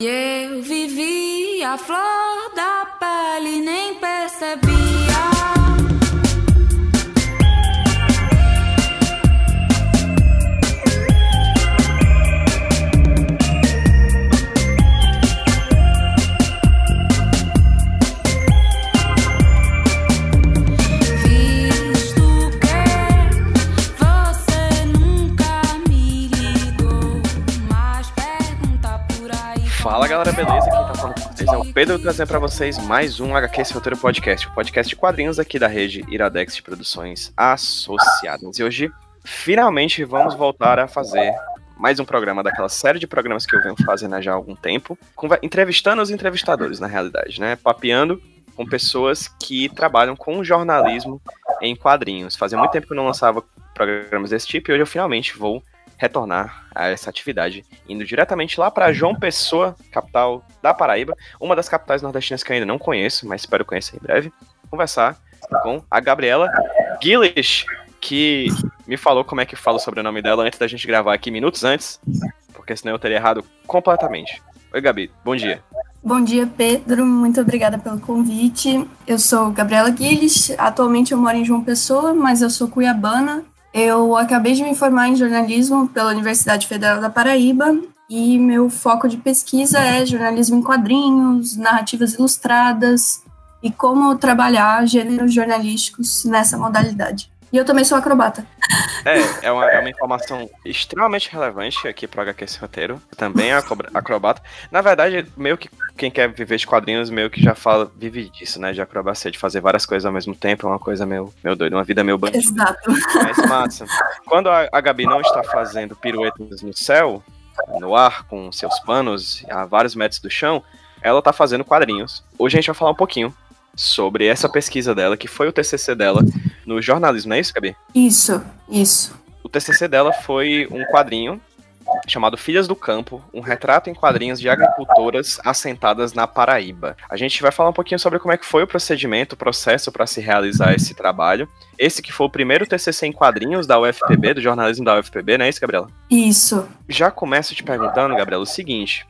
Eu vivi a flor da pele, nem percebia. Fala galera, beleza? Quem tá falando com vocês é o Pedro trazendo pra vocês mais um HQ Esse Roteiro Podcast, o podcast de quadrinhos aqui da rede Iradex de Produções Associadas. E hoje, finalmente, vamos voltar a fazer mais um programa daquela série de programas que eu venho fazendo já há algum tempo, entrevistando os entrevistadores, na realidade, né? Papeando com pessoas que trabalham com jornalismo em quadrinhos. Fazia muito tempo que eu não lançava programas desse tipo e hoje eu finalmente vou retornar a essa atividade, indo diretamente lá para João Pessoa, capital da Paraíba, uma das capitais nordestinas que eu ainda não conheço, mas espero conhecer em breve, conversar com a Gabriela Gillish, que me falou como é que fala o sobrenome dela antes da gente gravar aqui, minutos antes, porque senão eu teria errado completamente. Oi, Gabi, bom dia. Bom dia, Pedro. Muito obrigada pelo convite. Eu sou Gabriela Guilhes. Atualmente eu moro em João Pessoa, mas eu sou cuiabana eu acabei de me formar em jornalismo pela Universidade Federal da Paraíba e meu foco de pesquisa é jornalismo em quadrinhos, narrativas ilustradas e como trabalhar gêneros jornalísticos nessa modalidade. E eu também sou acrobata. É, é uma, é uma informação extremamente relevante aqui pro HQ esse roteiro. Também é acrobata. Na verdade, meio que quem quer viver de quadrinhos, meio que já fala, vive disso, né? De acrobacia, de fazer várias coisas ao mesmo tempo. É uma coisa meio, meio doida, uma vida meio bandida. Exato. Mas massa. Quando a, a Gabi não está fazendo piruetas no céu, no ar, com seus panos a vários metros do chão, ela tá fazendo quadrinhos. Hoje a gente vai falar um pouquinho sobre essa pesquisa dela, que foi o TCC dela no jornalismo, não é isso, Gabi? Isso, isso. O TCC dela foi um quadrinho chamado Filhas do Campo, um retrato em quadrinhos de agricultoras assentadas na Paraíba. A gente vai falar um pouquinho sobre como é que foi o procedimento, o processo para se realizar esse trabalho. Esse que foi o primeiro TCC em quadrinhos da UFPB, do jornalismo da UFPB, não é isso, Gabriela? Isso. Já começo te perguntando, Gabriela, o seguinte: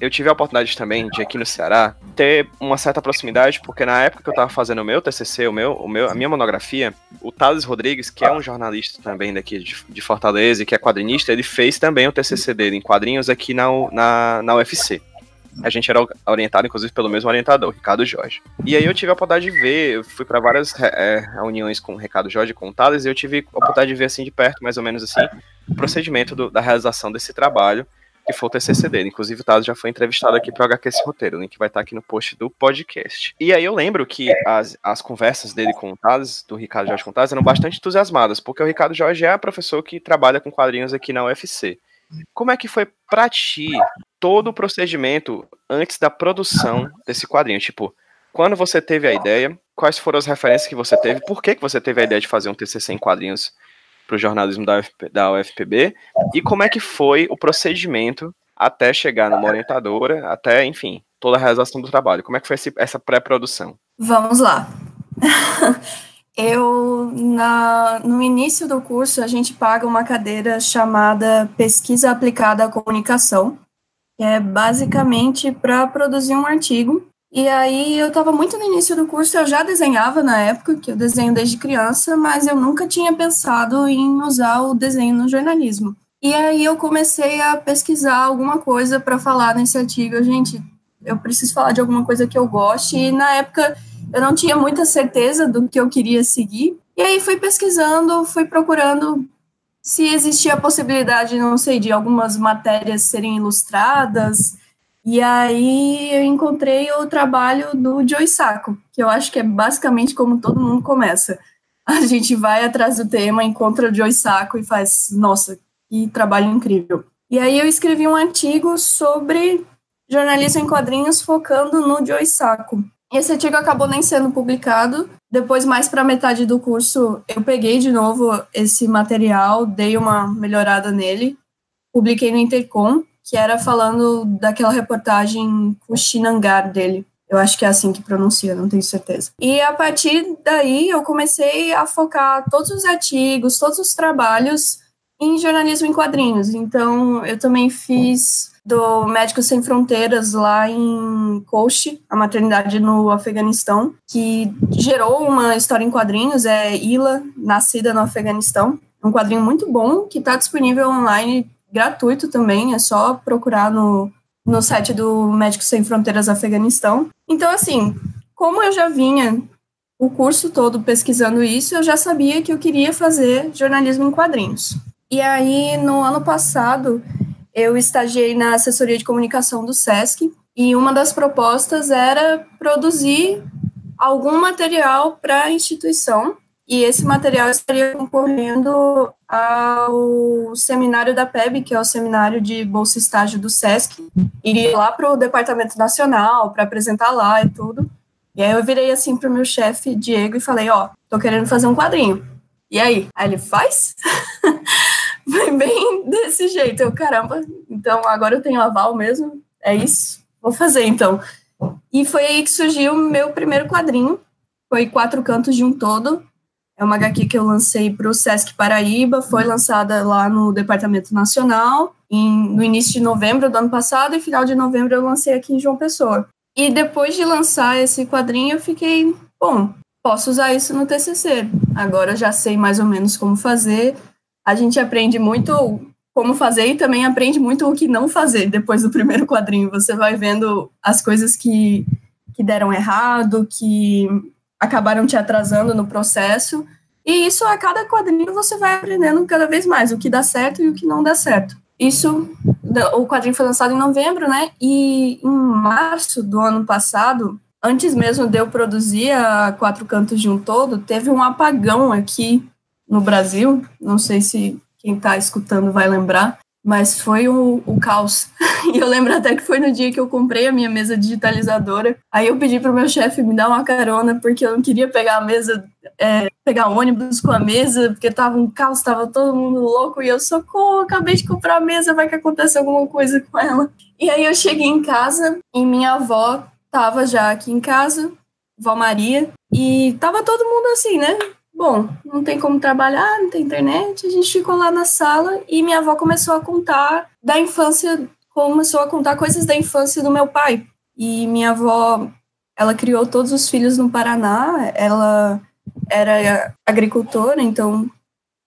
eu tive a oportunidade também de aqui no Ceará ter uma certa proximidade, porque na época que eu estava fazendo o meu TCC, o meu, o meu, a minha monografia, o Thales Rodrigues, que é um jornalista também daqui de, de Fortaleza e que é quadrinista, ele fez também o TCC dele em quadrinhos aqui na, na, na UFC. A gente era orientado, inclusive, pelo mesmo orientador, Ricardo Jorge. E aí eu tive a oportunidade de ver, eu fui para várias é, reuniões com o Ricardo Jorge e com o Thales, e eu tive a oportunidade de ver, assim, de perto, mais ou menos assim, o procedimento do, da realização desse trabalho que foi o TCC dele. Inclusive, o Taz já foi entrevistado aqui para o esse roteiro. O link vai estar aqui no post do podcast. E aí eu lembro que as, as conversas dele com o Taz, do Ricardo Jorge com o Taz, eram bastante entusiasmadas, porque o Ricardo Jorge é professor que trabalha com quadrinhos aqui na UFC. Como é que foi para ti todo o procedimento antes da produção desse quadrinho? Tipo, quando você teve a ideia, quais foram as referências que você teve, por que, que você teve a ideia de fazer um TCC em quadrinhos para o jornalismo da, UFP, da UFPB e como é que foi o procedimento até chegar numa orientadora, até, enfim, toda a realização do trabalho. Como é que foi esse, essa pré-produção? Vamos lá. Eu, na, no início do curso, a gente paga uma cadeira chamada Pesquisa Aplicada à Comunicação, que é basicamente para produzir um artigo e aí eu estava muito no início do curso, eu já desenhava na época, que eu desenho desde criança, mas eu nunca tinha pensado em usar o desenho no jornalismo. E aí eu comecei a pesquisar alguma coisa para falar nesse artigo. Gente, eu preciso falar de alguma coisa que eu goste, e na época eu não tinha muita certeza do que eu queria seguir. E aí fui pesquisando, fui procurando se existia a possibilidade, não sei, de algumas matérias serem ilustradas, e aí eu encontrei o trabalho do Joe Sacco, que eu acho que é basicamente como todo mundo começa. A gente vai atrás do tema, encontra o Joe Sacco e faz, nossa, que trabalho incrível. E aí eu escrevi um artigo sobre jornalismo em quadrinhos focando no Joe Sacco. Esse artigo acabou nem sendo publicado. Depois, mais para metade do curso, eu peguei de novo esse material, dei uma melhorada nele, publiquei no Intercom que era falando daquela reportagem Kushinangar dele. Eu acho que é assim que pronuncia, não tenho certeza. E a partir daí eu comecei a focar todos os artigos, todos os trabalhos em jornalismo em quadrinhos. Então, eu também fiz do Médicos Sem Fronteiras lá em Koshi, a maternidade no Afeganistão, que gerou uma história em quadrinhos, é Ila, nascida no Afeganistão. Um quadrinho muito bom, que está disponível online, gratuito também, é só procurar no, no site do Médicos Sem Fronteiras Afeganistão. Então, assim, como eu já vinha o curso todo pesquisando isso, eu já sabia que eu queria fazer jornalismo em quadrinhos. E aí, no ano passado, eu estagiei na assessoria de comunicação do SESC e uma das propostas era produzir algum material para a instituição e esse material estaria concorrendo ao seminário da PEB, que é o seminário de bolsa estágio do SESC, iria lá para o departamento nacional para apresentar lá e tudo. E aí eu virei assim pro meu chefe, Diego, e falei, ó, tô querendo fazer um quadrinho. E aí? Aí ele faz? Foi bem desse jeito. Eu, caramba, então agora eu tenho aval mesmo. É isso? Vou fazer então. E foi aí que surgiu o meu primeiro quadrinho. Foi Quatro Cantos de um Todo. É uma HQ que eu lancei para o Sesc Paraíba, foi lançada lá no Departamento Nacional em, no início de novembro do ano passado e final de novembro eu lancei aqui em João Pessoa. E depois de lançar esse quadrinho, eu fiquei, bom, posso usar isso no TCC. Agora já sei mais ou menos como fazer. A gente aprende muito como fazer e também aprende muito o que não fazer depois do primeiro quadrinho. Você vai vendo as coisas que, que deram errado, que acabaram te atrasando no processo. E isso a cada quadrinho você vai aprendendo cada vez mais o que dá certo e o que não dá certo. Isso, o quadrinho foi lançado em novembro, né? E em março do ano passado, antes mesmo de eu produzir a Quatro Cantos de um Todo, teve um apagão aqui no Brasil. Não sei se quem está escutando vai lembrar, mas foi o, o caos. e eu lembro até que foi no dia que eu comprei a minha mesa digitalizadora. Aí eu pedi pro meu chefe me dar uma carona, porque eu não queria pegar a mesa, é, pegar ônibus com a mesa, porque tava um caos, tava todo mundo louco, e eu, socorro, acabei de comprar a mesa, vai que acontece alguma coisa com ela. E aí eu cheguei em casa, e minha avó tava já aqui em casa, vó Maria, e tava todo mundo assim, né? Bom, não tem como trabalhar, não tem internet. A gente ficou lá na sala e minha avó começou a contar da infância, começou a contar coisas da infância do meu pai. E minha avó, ela criou todos os filhos no Paraná. Ela era agricultora, então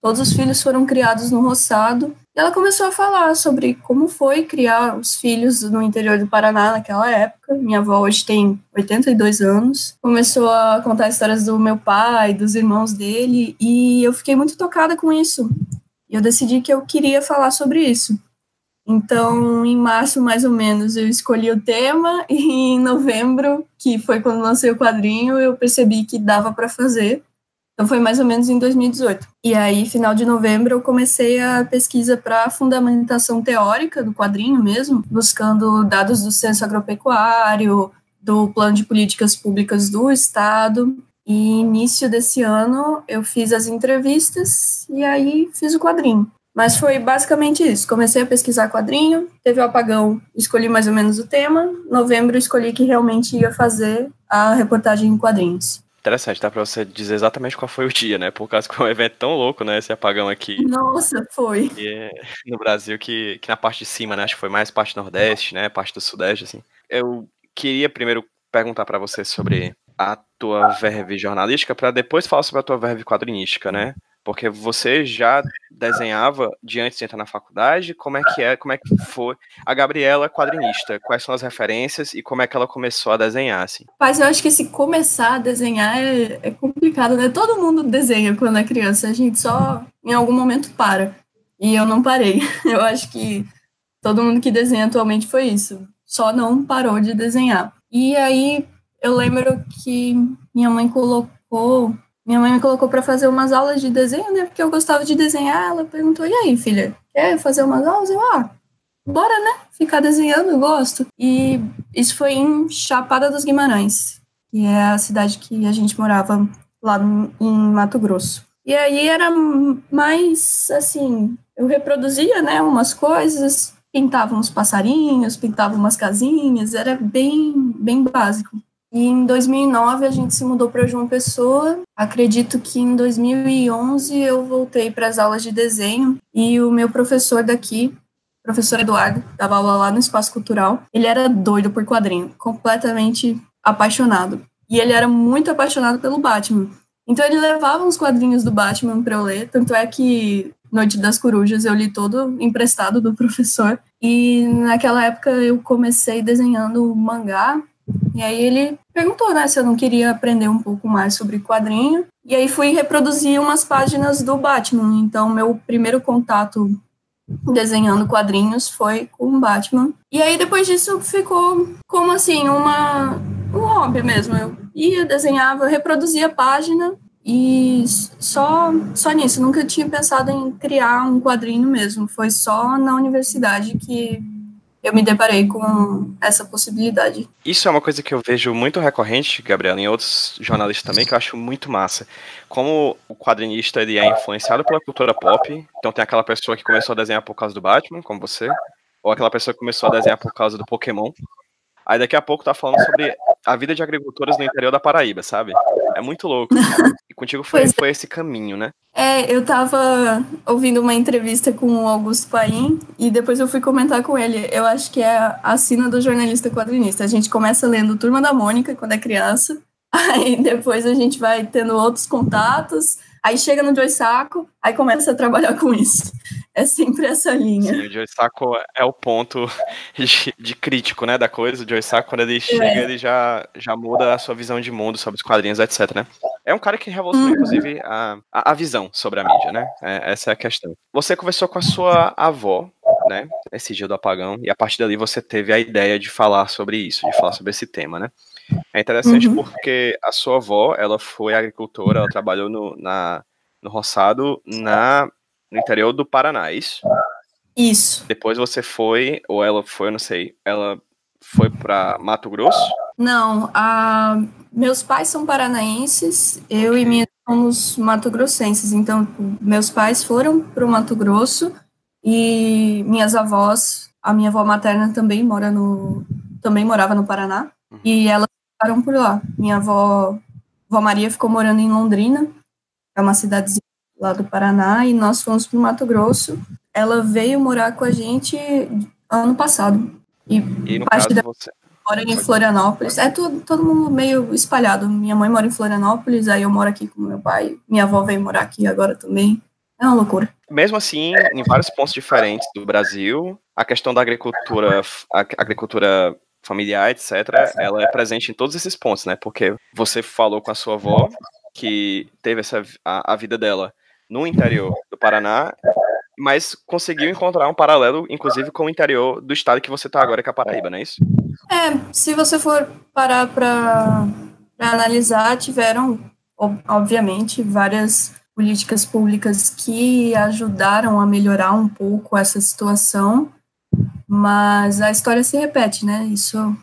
todos os filhos foram criados no roçado. Ela começou a falar sobre como foi criar os filhos no interior do Paraná naquela época. Minha avó hoje tem 82 anos. Começou a contar histórias do meu pai, dos irmãos dele, e eu fiquei muito tocada com isso. E eu decidi que eu queria falar sobre isso. Então, em março, mais ou menos, eu escolhi o tema, e em novembro, que foi quando lancei o quadrinho, eu percebi que dava para fazer. Então foi mais ou menos em 2018. E aí, final de novembro, eu comecei a pesquisa para fundamentação teórica do quadrinho mesmo, buscando dados do censo agropecuário, do plano de políticas públicas do estado. E início desse ano eu fiz as entrevistas e aí fiz o quadrinho. Mas foi basicamente isso. Comecei a pesquisar quadrinho, teve o apagão, escolhi mais ou menos o tema. Novembro escolhi que realmente ia fazer a reportagem em quadrinhos. Interessante, dá pra você dizer exatamente qual foi o dia, né? Por causa que foi um evento tão louco, né? Esse apagão aqui. Nossa, foi. É no Brasil, que, que na parte de cima, né? Acho que foi mais parte nordeste, né? Parte do sudeste, assim. Eu queria primeiro perguntar para você sobre a tua verve jornalística, para depois falar sobre a tua verve quadrinística, né? Porque você já desenhava de antes de entrar na faculdade, como é que é, como é que foi a Gabriela quadrinista? Quais são as referências e como é que ela começou a desenhar, assim? Mas eu acho que se começar a desenhar é, é complicado, né? Todo mundo desenha quando é criança, a gente só em algum momento para. E eu não parei. Eu acho que todo mundo que desenha atualmente foi isso. Só não parou de desenhar. E aí eu lembro que minha mãe colocou minha mãe me colocou para fazer umas aulas de desenho, né? Porque eu gostava de desenhar. Ela perguntou: e aí, filha, quer fazer umas aulas? Eu, ah, bora, né? Ficar desenhando, eu gosto. E isso foi em Chapada dos Guimarães, que é a cidade que a gente morava lá em Mato Grosso. E aí era mais assim, eu reproduzia, né, umas coisas, pintava uns passarinhos, pintava umas casinhas, era bem, bem básico. E em 2009 a gente se mudou para João Pessoa. Acredito que em 2011 eu voltei para as aulas de desenho e o meu professor daqui, professor Eduardo, dava aula lá no Espaço Cultural. Ele era doido por quadrinho, completamente apaixonado. E ele era muito apaixonado pelo Batman. Então ele levava uns quadrinhos do Batman para eu ler, tanto é que Noite das Corujas eu li todo emprestado do professor. E naquela época eu comecei desenhando mangá, e aí ele perguntou, né, se eu não queria aprender um pouco mais sobre quadrinho. E aí fui reproduzir umas páginas do Batman. Então meu primeiro contato desenhando quadrinhos foi com o Batman. E aí depois disso ficou como assim, uma um hobby mesmo. Eu ia, desenhava, reproduzia a página e só, só nisso. Nunca tinha pensado em criar um quadrinho mesmo. Foi só na universidade que eu me deparei com essa possibilidade. Isso é uma coisa que eu vejo muito recorrente, Gabriela, em outros jornalistas também, que eu acho muito massa. Como o quadrinista ele é influenciado pela cultura pop, então tem aquela pessoa que começou a desenhar por causa do Batman, como você, ou aquela pessoa que começou a desenhar por causa do Pokémon. Aí daqui a pouco tá falando sobre a vida de agricultores no interior da Paraíba, sabe? É muito louco. E contigo foi, foi esse caminho, né? É, eu tava ouvindo uma entrevista com o Augusto Paim e depois eu fui comentar com ele. Eu acho que é a sina do jornalista quadrinista. A gente começa lendo Turma da Mônica quando é criança, aí depois a gente vai tendo outros contatos, aí chega no Joy Saco, aí começa a trabalhar com isso. É sempre essa linha. Sim, o Joey Sacco é o ponto de, de, crítico, né, da coisa. O Joey Sacco, quando ele chega, é. ele já, já muda a sua visão de mundo sobre os quadrinhos, etc, né? É um cara que revolucionou, uhum. inclusive, a, a, visão sobre a mídia, né? É, essa é a questão. Você conversou com a sua avó, né, esse dia do apagão, e a partir dali você teve a ideia de falar sobre isso, de falar sobre esse tema, né? É interessante uhum. porque a sua avó, ela foi agricultora, ela trabalhou no, na, no roçado na no interior do Paraná, é isso? Isso. Depois você foi, ou ela foi, eu não sei, ela foi para Mato Grosso? Não, a... meus pais são paranaenses, eu e minha somos mato-grossenses, então meus pais foram para o Mato Grosso e minhas avós, a minha avó materna também mora no, também morava no Paraná uhum. e elas ficaram por lá. Minha avó, avó Maria ficou morando em Londrina, é uma cidadezinha lá do Paraná, e nós fomos para o Mato Grosso. Ela veio morar com a gente ano passado. E, e parte caso, da você... mora em Florianópolis. É tudo, todo mundo meio espalhado. Minha mãe mora em Florianópolis, aí eu moro aqui com meu pai. Minha avó veio morar aqui agora também. É uma loucura. Mesmo assim, em vários pontos diferentes do Brasil, a questão da agricultura, agricultura familiar, etc., ela é presente em todos esses pontos, né? Porque você falou com a sua avó que teve essa, a, a vida dela no interior do Paraná, mas conseguiu encontrar um paralelo, inclusive, com o interior do estado que você está agora, que é a Paraíba, não é isso? É, se você for parar para analisar, tiveram, obviamente, várias políticas públicas que ajudaram a melhorar um pouco essa situação, mas a história se repete, né? Isso,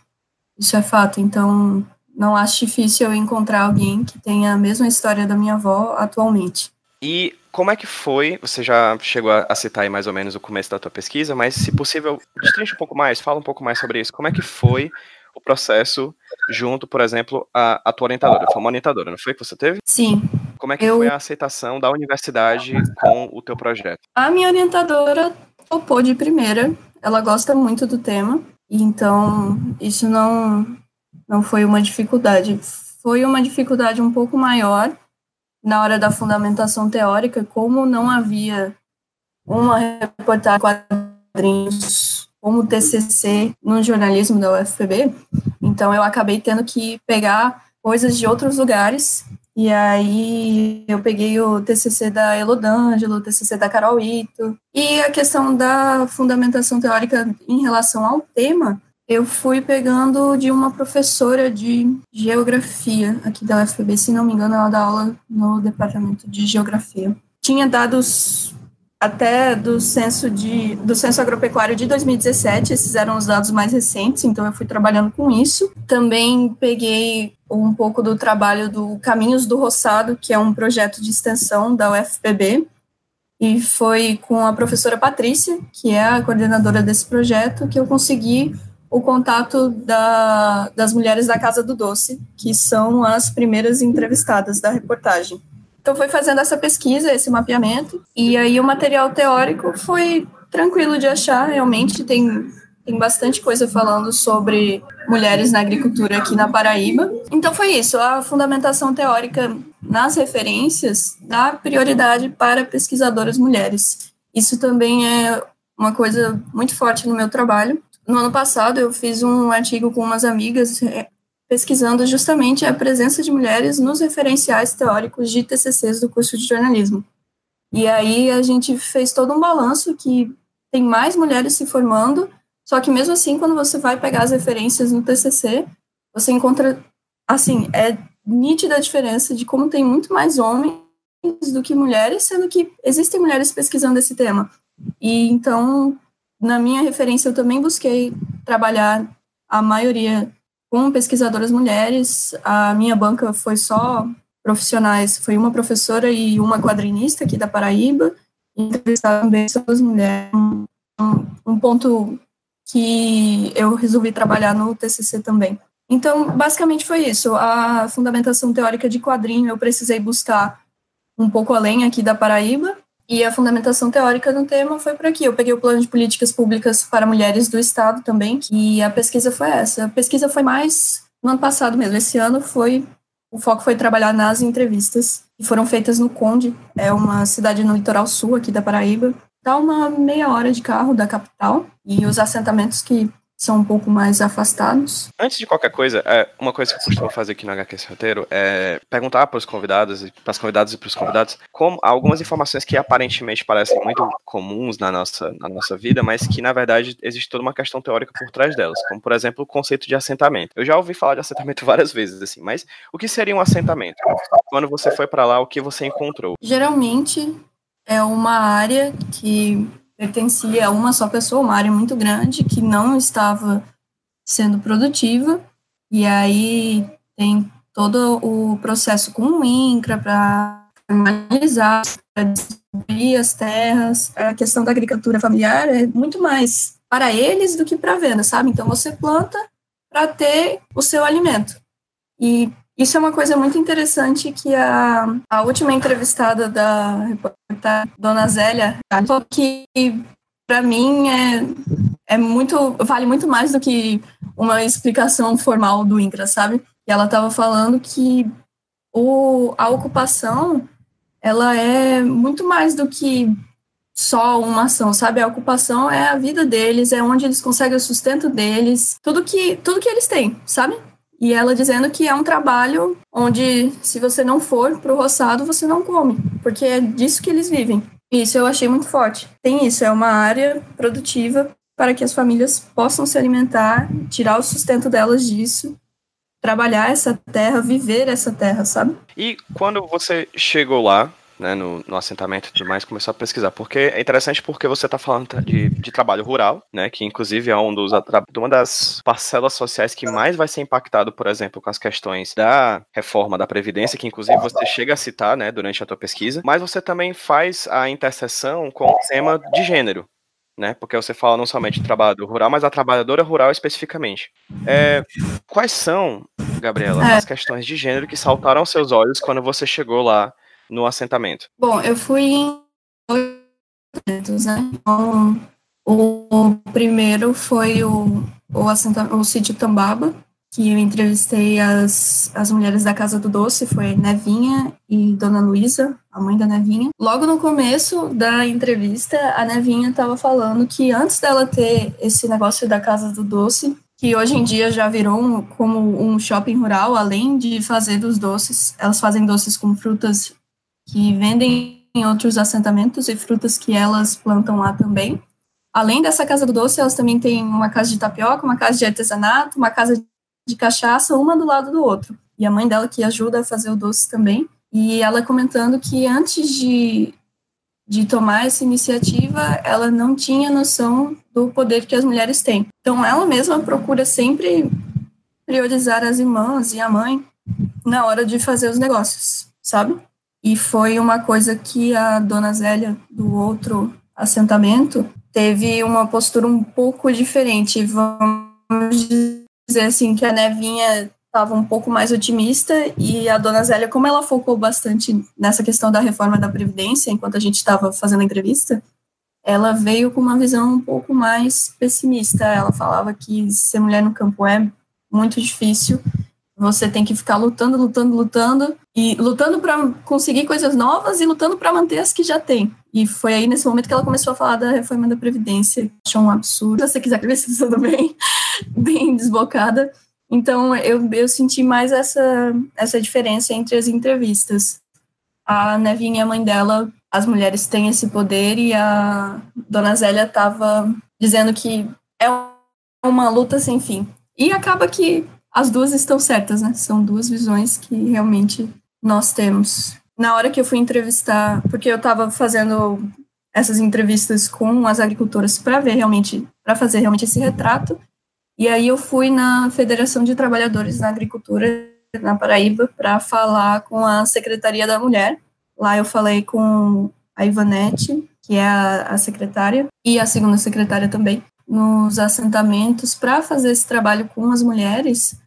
isso é fato. Então, não acho difícil eu encontrar alguém que tenha a mesma história da minha avó atualmente. E como é que foi? Você já chegou a citar aí mais ou menos o começo da tua pesquisa, mas se possível, destrinche um pouco mais, fala um pouco mais sobre isso. Como é que foi o processo junto, por exemplo, a, a tua orientadora? Foi uma orientadora, não foi que você teve? Sim. Como é que eu... foi a aceitação da universidade com o teu projeto? A minha orientadora topou de primeira. Ela gosta muito do tema, então isso não não foi uma dificuldade. Foi uma dificuldade um pouco maior na hora da fundamentação teórica, como não havia uma reportagem quadrinhos como TCC no jornalismo da UFPB, então eu acabei tendo que pegar coisas de outros lugares, e aí eu peguei o TCC da Elodângelo, o TCC da Carol Ito, e a questão da fundamentação teórica em relação ao tema, eu fui pegando de uma professora de geografia aqui da UFPB, se não me engano, ela dá aula no departamento de geografia. Tinha dados até do censo de do censo agropecuário de 2017, esses eram os dados mais recentes, então eu fui trabalhando com isso. Também peguei um pouco do trabalho do Caminhos do Roçado, que é um projeto de extensão da UFPB, e foi com a professora Patrícia, que é a coordenadora desse projeto, que eu consegui o contato da, das mulheres da Casa do Doce, que são as primeiras entrevistadas da reportagem. Então, foi fazendo essa pesquisa, esse mapeamento, e aí o material teórico foi tranquilo de achar, realmente tem, tem bastante coisa falando sobre mulheres na agricultura aqui na Paraíba. Então, foi isso, a fundamentação teórica nas referências dá prioridade para pesquisadoras mulheres. Isso também é uma coisa muito forte no meu trabalho. No ano passado, eu fiz um artigo com umas amigas pesquisando justamente a presença de mulheres nos referenciais teóricos de TCCs do curso de jornalismo. E aí a gente fez todo um balanço que tem mais mulheres se formando, só que mesmo assim, quando você vai pegar as referências no TCC, você encontra, assim, é nítida a diferença de como tem muito mais homens do que mulheres, sendo que existem mulheres pesquisando esse tema. E então, na minha referência, eu também busquei trabalhar a maioria com pesquisadoras mulheres. A minha banca foi só profissionais, foi uma professora e uma quadrinista aqui da Paraíba. Entrevistar também as mulheres. Um, um ponto que eu resolvi trabalhar no TCC também. Então, basicamente foi isso. A fundamentação teórica de quadrinho eu precisei buscar um pouco além aqui da Paraíba, e a fundamentação teórica do tema foi por aqui. Eu peguei o plano de políticas públicas para mulheres do Estado também, e a pesquisa foi essa. A pesquisa foi mais no ano passado mesmo. Esse ano foi o foco foi trabalhar nas entrevistas que foram feitas no Conde, é uma cidade no litoral sul aqui da Paraíba. Dá uma meia hora de carro da capital e os assentamentos que são um pouco mais afastados. Antes de qualquer coisa, é, uma coisa que eu costumo fazer aqui no HQ Roteiro é perguntar para os convidados, para as convidadas e para os convidados, como algumas informações que aparentemente parecem muito comuns na nossa, na nossa vida, mas que na verdade existe toda uma questão teórica por trás delas, como por exemplo o conceito de assentamento. Eu já ouvi falar de assentamento várias vezes, assim, mas o que seria um assentamento? Quando você foi para lá, o que você encontrou? Geralmente é uma área que pertencia a uma só pessoa, uma área muito grande que não estava sendo produtiva, e aí tem todo o processo com o INCRA para analisar, para distribuir as terras. A questão da agricultura familiar é muito mais para eles do que para a venda, sabe? Então você planta para ter o seu alimento. E isso é uma coisa muito interessante que a, a última entrevistada da reportagem, Dona Zélia, falou que para mim é, é muito vale muito mais do que uma explicação formal do INCRA, sabe? E ela estava falando que o, a ocupação ela é muito mais do que só uma ação, sabe? A ocupação é a vida deles, é onde eles conseguem o sustento deles, tudo que tudo que eles têm, sabe? E ela dizendo que é um trabalho onde, se você não for pro roçado, você não come, porque é disso que eles vivem. Isso eu achei muito forte. Tem isso, é uma área produtiva para que as famílias possam se alimentar, tirar o sustento delas disso, trabalhar essa terra, viver essa terra, sabe? E quando você chegou lá, né, no, no, assentamento e tudo mais, começou a pesquisar. Porque é interessante porque você está falando de, de, trabalho rural, né, que inclusive é um dos, uma das parcelas sociais que mais vai ser impactado, por exemplo, com as questões da reforma da Previdência, que inclusive você chega a citar né, durante a tua pesquisa, mas você também faz a interseção com o tema de gênero. Né, porque você fala não somente do trabalho rural, mas da trabalhadora rural especificamente. É, quais são, Gabriela, é. as questões de gênero que saltaram aos seus olhos quando você chegou lá no assentamento? Bom, eu fui em assentos, né? Então, o primeiro foi o, o, o sítio Tambaba, que eu entrevistei as, as mulheres da Casa do Doce, foi Nevinha e Dona Luísa, a mãe da Nevinha. Logo no começo da entrevista, a Nevinha estava falando que antes dela ter esse negócio da Casa do Doce, que hoje em dia já virou como um shopping rural, além de fazer dos doces, elas fazem doces com frutas que vendem em outros assentamentos e frutas que elas plantam lá também. Além dessa casa do doce, elas também têm uma casa de tapioca, uma casa de artesanato, uma casa de cachaça, uma do lado do outro. E a mãe dela que ajuda a fazer o doce também. E ela comentando que antes de, de tomar essa iniciativa, ela não tinha noção do poder que as mulheres têm. Então, ela mesma procura sempre priorizar as irmãs e a mãe na hora de fazer os negócios, sabe? E foi uma coisa que a dona Zélia, do outro assentamento, teve uma postura um pouco diferente, vamos dizer assim que a Nevinha estava um pouco mais otimista e a dona Zélia, como ela focou bastante nessa questão da reforma da Previdência, enquanto a gente estava fazendo a entrevista, ela veio com uma visão um pouco mais pessimista. Ela falava que ser mulher no campo é muito difícil, você tem que ficar lutando, lutando, lutando, e lutando para conseguir coisas novas e lutando para manter as que já tem. E foi aí nesse momento que ela começou a falar da reforma da Previdência. Achou um absurdo. Se você quiser ver se tudo bem, bem desbocada. Então, eu, eu senti mais essa, essa diferença entre as entrevistas. A Nevinha, a mãe dela, as mulheres têm esse poder, e a Dona Zélia estava dizendo que é uma luta sem fim. E acaba que as duas estão certas, né? São duas visões que realmente nós temos. Na hora que eu fui entrevistar, porque eu estava fazendo essas entrevistas com as agricultoras para ver realmente, para fazer realmente esse retrato, e aí eu fui na Federação de Trabalhadores na Agricultura, na Paraíba, para falar com a Secretaria da Mulher. Lá eu falei com a Ivanete, que é a, a secretária, e a segunda secretária também, nos assentamentos para fazer esse trabalho com as mulheres.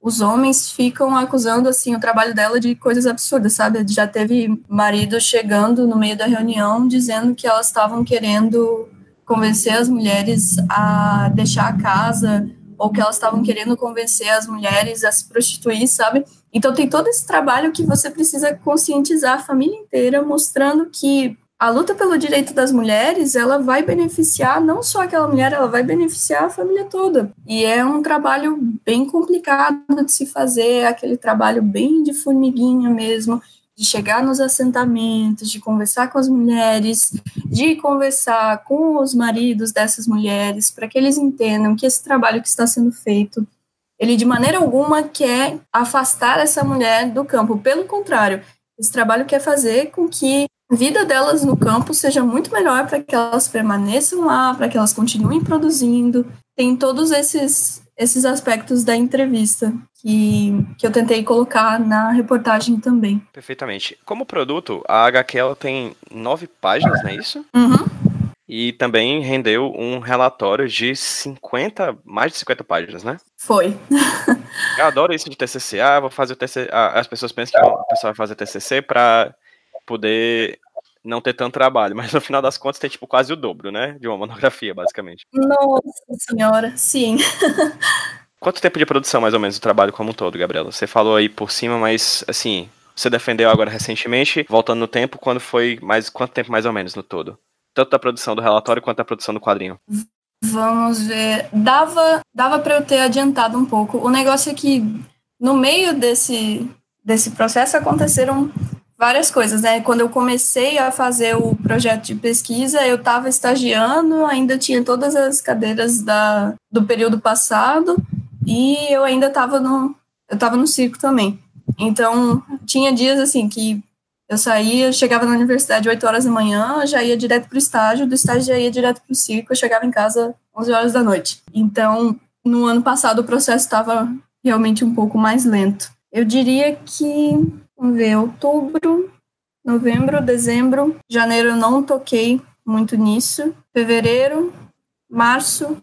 Os homens ficam acusando assim o trabalho dela de coisas absurdas, sabe? Já teve marido chegando no meio da reunião dizendo que elas estavam querendo convencer as mulheres a deixar a casa ou que elas estavam querendo convencer as mulheres a se prostituir, sabe? Então tem todo esse trabalho que você precisa conscientizar a família inteira, mostrando que a luta pelo direito das mulheres, ela vai beneficiar não só aquela mulher, ela vai beneficiar a família toda. E é um trabalho bem complicado de se fazer, aquele trabalho bem de formiguinha mesmo, de chegar nos assentamentos, de conversar com as mulheres, de conversar com os maridos dessas mulheres, para que eles entendam que esse trabalho que está sendo feito, ele de maneira alguma quer afastar essa mulher do campo. Pelo contrário, esse trabalho quer fazer com que vida delas no campo seja muito melhor para que elas permaneçam lá, para que elas continuem produzindo. Tem todos esses esses aspectos da entrevista que, que eu tentei colocar na reportagem também. Perfeitamente. Como produto, a HQ ela tem nove páginas, não é isso? Uhum. E também rendeu um relatório de 50, mais de 50 páginas, né? Foi. eu adoro isso de TCC. Ah, vou fazer o TCC. Ah, as pessoas pensam que o pessoal vai fazer TCC para poder não ter tanto trabalho, mas no final das contas tem tipo quase o dobro, né? De uma monografia, basicamente. Nossa senhora, sim. Quanto tempo de produção, mais ou menos, o trabalho como um todo, Gabriela? Você falou aí por cima, mas assim, você defendeu agora recentemente, voltando no tempo, quando foi mais. Quanto tempo mais ou menos no todo? Tanto da produção do relatório quanto da produção do quadrinho. Vamos ver. Dava, dava para eu ter adiantado um pouco. O negócio é que no meio desse, desse processo aconteceram várias coisas, né? Quando eu comecei a fazer o projeto de pesquisa, eu estava estagiando, ainda tinha todas as cadeiras da, do período passado e eu ainda estava no eu estava no circo também. Então, tinha dias assim que eu saía, chegava na universidade 8 horas da manhã, já ia direto para o estágio, do estágio já ia direto para o circo, eu chegava em casa 11 horas da noite. Então, no ano passado o processo estava realmente um pouco mais lento. Eu diria que Vamos ver, outubro, novembro, dezembro, janeiro eu não toquei muito nisso. Fevereiro, março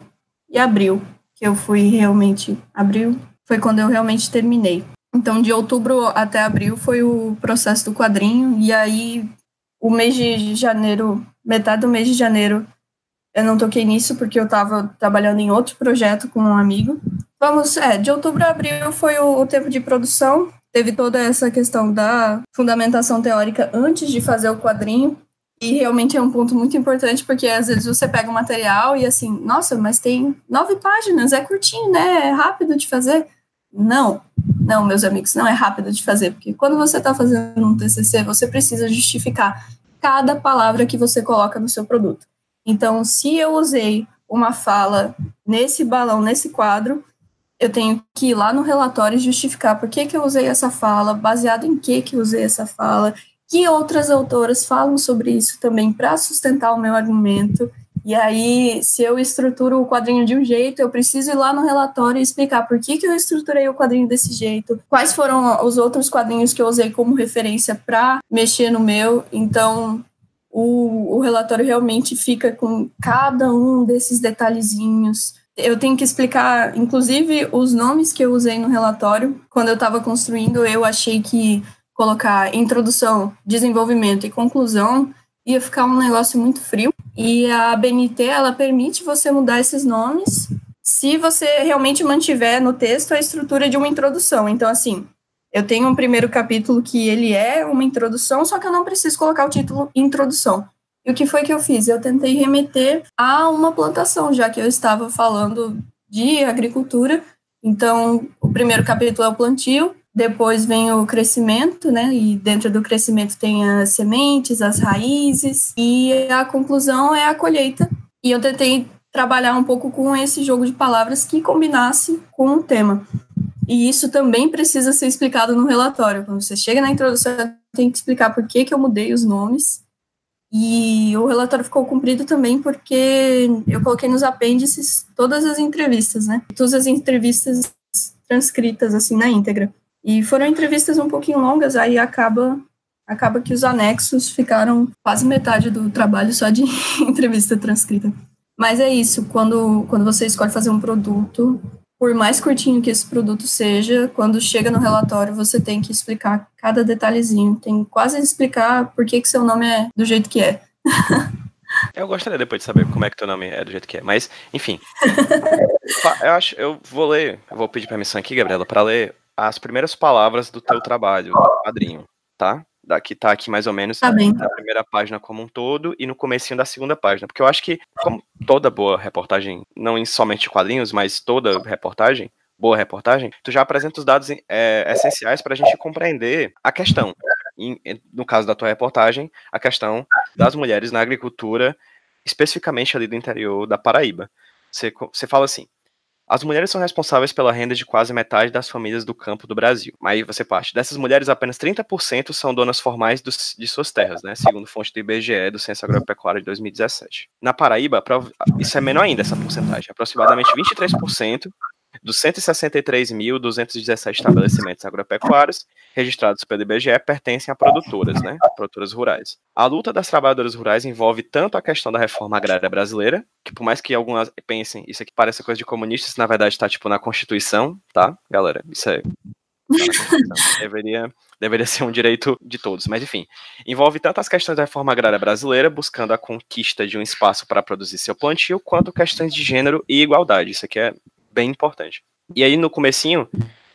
e abril, que eu fui realmente. Abril foi quando eu realmente terminei. Então, de outubro até abril foi o processo do quadrinho, e aí o mês de janeiro, metade do mês de janeiro, eu não toquei nisso porque eu estava trabalhando em outro projeto com um amigo. Vamos, é, de outubro a abril foi o, o tempo de produção, teve toda essa questão da fundamentação teórica antes de fazer o quadrinho. E realmente é um ponto muito importante, porque às vezes você pega o material e assim, nossa, mas tem nove páginas, é curtinho, né? É rápido de fazer. Não, não, meus amigos, não é rápido de fazer, porque quando você está fazendo um TCC, você precisa justificar cada palavra que você coloca no seu produto. Então, se eu usei uma fala nesse balão, nesse quadro, eu tenho que ir lá no relatório e justificar por que, que eu usei essa fala, baseado em que, que eu usei essa fala, que outras autoras falam sobre isso também para sustentar o meu argumento. E aí, se eu estruturo o quadrinho de um jeito, eu preciso ir lá no relatório e explicar por que, que eu estruturei o quadrinho desse jeito, quais foram os outros quadrinhos que eu usei como referência para mexer no meu. Então, o, o relatório realmente fica com cada um desses detalhezinhos eu tenho que explicar, inclusive, os nomes que eu usei no relatório. Quando eu estava construindo, eu achei que colocar introdução, desenvolvimento e conclusão ia ficar um negócio muito frio. E a BNT, ela permite você mudar esses nomes se você realmente mantiver no texto a estrutura de uma introdução. Então, assim, eu tenho um primeiro capítulo que ele é uma introdução, só que eu não preciso colocar o título introdução. E o que foi que eu fiz? Eu tentei remeter a uma plantação, já que eu estava falando de agricultura. Então, o primeiro capítulo é o plantio, depois vem o crescimento, né? E dentro do crescimento tem as sementes, as raízes, e a conclusão é a colheita. E eu tentei trabalhar um pouco com esse jogo de palavras que combinasse com o tema. E isso também precisa ser explicado no relatório. Quando você chega na introdução, tem que explicar por que, que eu mudei os nomes. E o relatório ficou cumprido também porque eu coloquei nos apêndices todas as entrevistas, né? Todas as entrevistas transcritas, assim, na íntegra. E foram entrevistas um pouquinho longas, aí acaba acaba que os anexos ficaram quase metade do trabalho só de entrevista transcrita. Mas é isso, quando, quando você escolhe fazer um produto, por mais curtinho que esse produto seja, quando chega no relatório, você tem que explicar cada detalhezinho. Tem quase explicar por que, que seu nome é do jeito que é. Eu gostaria depois de saber como é que teu nome é do jeito que é, mas, enfim. eu acho, eu vou ler, eu vou pedir permissão aqui, Gabriela, para ler as primeiras palavras do teu trabalho, do quadrinho, tá? Que tá aqui mais ou menos tá na primeira página como um todo e no comecinho da segunda página. Porque eu acho que, como toda boa reportagem, não somente quadrinhos, mas toda reportagem, boa reportagem, tu já apresenta os dados é, essenciais para a gente compreender a questão. Em, no caso da tua reportagem, a questão das mulheres na agricultura, especificamente ali do interior da Paraíba. Você, você fala assim, as mulheres são responsáveis pela renda de quase metade das famílias do campo do Brasil. Aí você parte. Dessas mulheres, apenas 30% são donas formais dos, de suas terras, né? Segundo fonte do IBGE do Censo Agropecuário de 2017. Na Paraíba, isso é menor ainda, essa porcentagem. Aproximadamente 23% dos 163.217 estabelecimentos agropecuários registrados pelo IBGE pertencem a produtoras, né, produtoras rurais. A luta das trabalhadoras rurais envolve tanto a questão da reforma agrária brasileira, que por mais que algumas pensem, isso aqui parece coisa de comunistas, na verdade está tipo na Constituição, tá, galera? Isso é deveria, deveria ser um direito de todos, mas enfim, envolve tanto as questões da reforma agrária brasileira, buscando a conquista de um espaço para produzir seu plantio, quanto questões de gênero e igualdade. Isso aqui é bem importante. E aí no comecinho,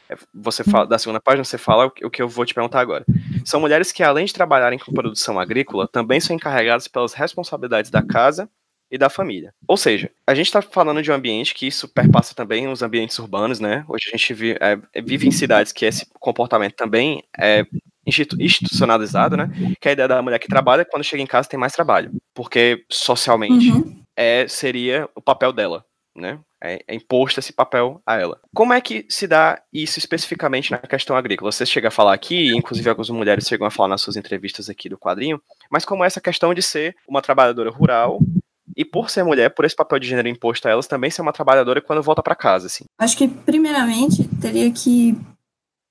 é, você fala, da segunda página, você fala o que eu vou te perguntar agora. São mulheres que, além de trabalharem com produção agrícola, também são encarregadas pelas responsabilidades da casa e da família. Ou seja, a gente está falando de um ambiente que isso perpassa também os ambientes urbanos, né? Hoje a gente vive, é, vive em cidades que esse comportamento também é institucionalizado, né? Que é a ideia da mulher que trabalha, quando chega em casa tem mais trabalho. Porque socialmente uhum. é, seria o papel dela, né? É, é, imposto esse papel a ela. Como é que se dá isso especificamente na questão agrícola? Você chega a falar aqui, inclusive algumas mulheres chegam a falar nas suas entrevistas aqui do quadrinho, mas como é essa questão de ser uma trabalhadora rural e por ser mulher, por esse papel de gênero imposto a elas, também ser uma trabalhadora quando volta para casa, assim? Acho que, primeiramente, teria que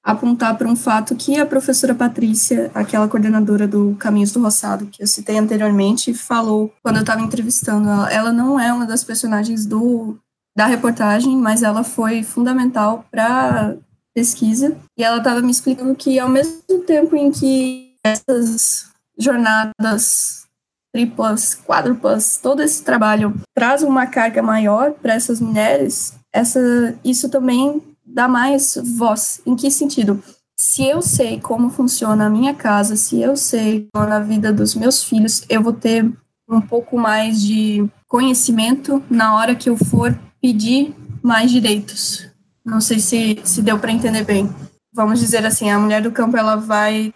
apontar para um fato que a professora Patrícia, aquela coordenadora do Caminhos do Roçado, que eu citei anteriormente, falou quando eu estava entrevistando ela. Ela não é uma das personagens do da reportagem, mas ela foi fundamental para pesquisa. E ela estava me explicando que, ao mesmo tempo em que essas jornadas triplas, quádruplas, todo esse trabalho traz uma carga maior para essas mulheres, essa, isso também dá mais voz. Em que sentido? Se eu sei como funciona a minha casa, se eu sei na vida dos meus filhos, eu vou ter um pouco mais de conhecimento na hora que eu for pedir mais direitos. Não sei se, se deu para entender bem. Vamos dizer assim, a mulher do campo ela vai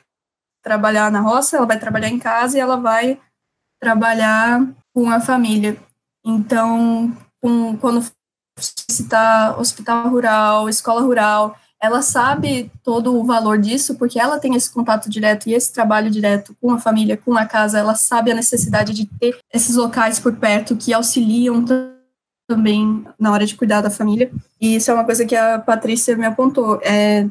trabalhar na roça, ela vai trabalhar em casa e ela vai trabalhar com a família. Então, quando citar hospital rural, escola rural, ela sabe todo o valor disso, porque ela tem esse contato direto e esse trabalho direto com a família, com a casa, ela sabe a necessidade de ter esses locais por perto que auxiliam também na hora de cuidar da família. E isso é uma coisa que a Patrícia me apontou. É,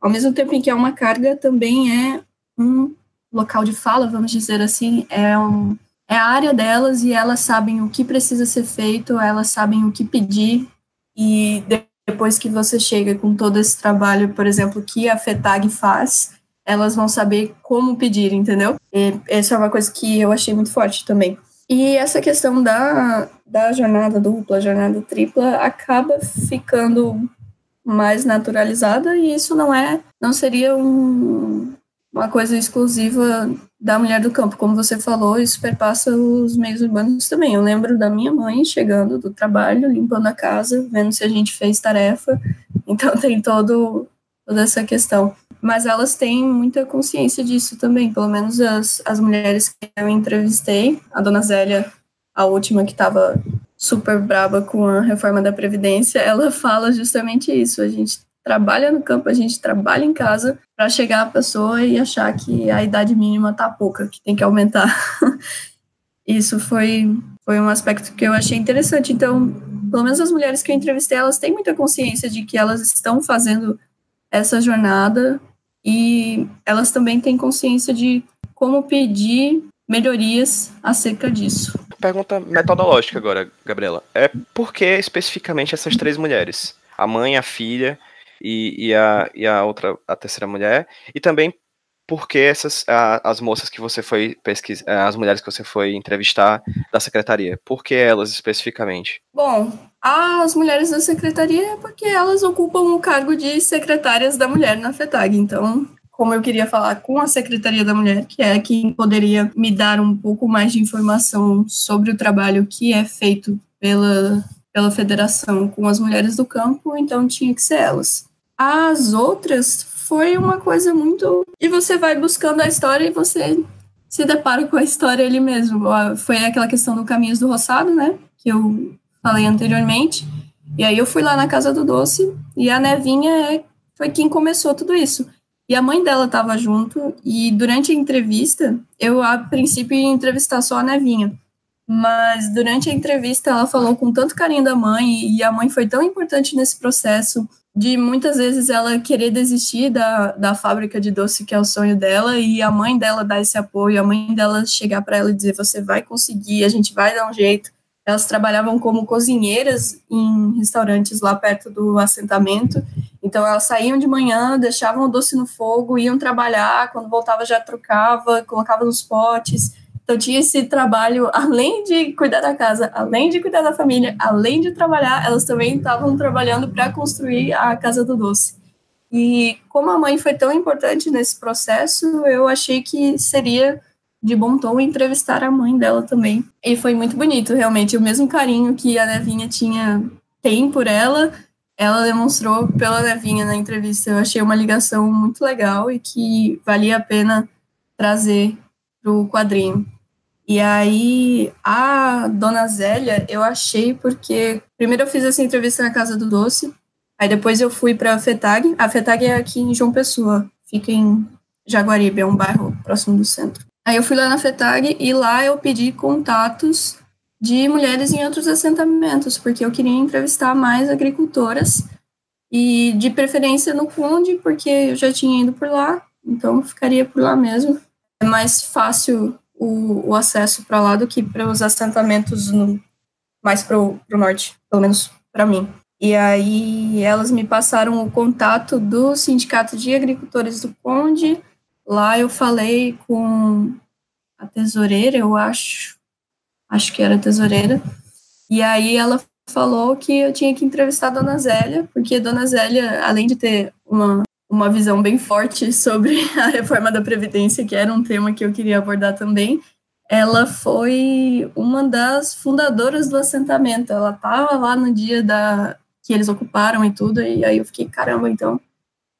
ao mesmo tempo em que é uma carga, também é um local de fala, vamos dizer assim, é, um, é a área delas e elas sabem o que precisa ser feito, elas sabem o que pedir e depois que você chega com todo esse trabalho, por exemplo, que a FETAG faz, elas vão saber como pedir, entendeu? E essa é uma coisa que eu achei muito forte também. E essa questão da, da jornada dupla, jornada tripla, acaba ficando mais naturalizada e isso não é, não seria um, uma coisa exclusiva da mulher do campo, como você falou, isso perpassa os meios urbanos também. Eu lembro da minha mãe chegando do trabalho, limpando a casa, vendo se a gente fez tarefa. Então tem todo toda essa questão. Mas elas têm muita consciência disso também, pelo menos as, as mulheres que eu entrevistei, a dona Zélia, a última que estava super braba com a reforma da Previdência, ela fala justamente isso. A gente trabalha no campo, a gente trabalha em casa para chegar a pessoa e achar que a idade mínima tá pouca, que tem que aumentar. isso foi, foi um aspecto que eu achei interessante. Então, pelo menos as mulheres que eu entrevistei, elas têm muita consciência de que elas estão fazendo essa jornada e elas também têm consciência de como pedir melhorias acerca disso pergunta metodológica agora, Gabriela. É por que especificamente essas três mulheres? A mãe, a filha e, e, a, e a outra, a terceira mulher? E também por que essas, a, as moças que você foi pesquisar, é, as mulheres que você foi entrevistar da secretaria? Por que elas especificamente? Bom, as mulheres da secretaria é porque elas ocupam o cargo de secretárias da mulher na FETAG, então como eu queria falar com a Secretaria da Mulher, que é quem poderia me dar um pouco mais de informação sobre o trabalho que é feito pela, pela federação com as mulheres do campo, então tinha que ser elas. As outras foi uma coisa muito. E você vai buscando a história e você se depara com a história ali mesmo. Foi aquela questão do Caminhos do Roçado, né? Que eu falei anteriormente. E aí eu fui lá na Casa do Doce e a Nevinha é, foi quem começou tudo isso. E a mãe dela estava junto, e durante a entrevista, eu a princípio ia entrevistar só a Nevinha. Mas durante a entrevista ela falou com tanto carinho da mãe, e a mãe foi tão importante nesse processo, de muitas vezes ela querer desistir da, da fábrica de doce, que é o sonho dela, e a mãe dela dar esse apoio, a mãe dela chegar para ela e dizer: Você vai conseguir, a gente vai dar um jeito. Elas trabalhavam como cozinheiras em restaurantes lá perto do assentamento. Então elas saíam de manhã, deixavam o doce no fogo, iam trabalhar, quando voltava já trocava, colocava nos potes. Então tinha esse trabalho, além de cuidar da casa, além de cuidar da família, além de trabalhar, elas também estavam trabalhando para construir a casa do doce. E como a mãe foi tão importante nesse processo, eu achei que seria de bom tom entrevistar a mãe dela também. E foi muito bonito, realmente. O mesmo carinho que a Nevinha tinha tem por ela, ela demonstrou pela Nevinha na entrevista. Eu achei uma ligação muito legal e que valia a pena trazer pro quadrinho. E aí, a Dona Zélia, eu achei porque. Primeiro eu fiz essa entrevista na Casa do Doce, aí depois eu fui para a FETAG. A FETAG é aqui em João Pessoa, fica em Jaguaribe, é um bairro próximo do centro. Aí eu fui lá na FETAG e lá eu pedi contatos de mulheres em outros assentamentos, porque eu queria entrevistar mais agricultoras e de preferência no Conde, porque eu já tinha ido por lá, então ficaria por lá mesmo. É mais fácil o, o acesso para lá do que para os assentamentos no, mais para o norte, pelo menos para mim. E aí elas me passaram o contato do Sindicato de Agricultores do Conde, Lá eu falei com a tesoureira, eu acho, acho que era a tesoureira, e aí ela falou que eu tinha que entrevistar a Dona Zélia, porque a Dona Zélia, além de ter uma, uma visão bem forte sobre a reforma da Previdência, que era um tema que eu queria abordar também, ela foi uma das fundadoras do assentamento. Ela estava lá no dia da que eles ocuparam e tudo, e aí eu fiquei, caramba, então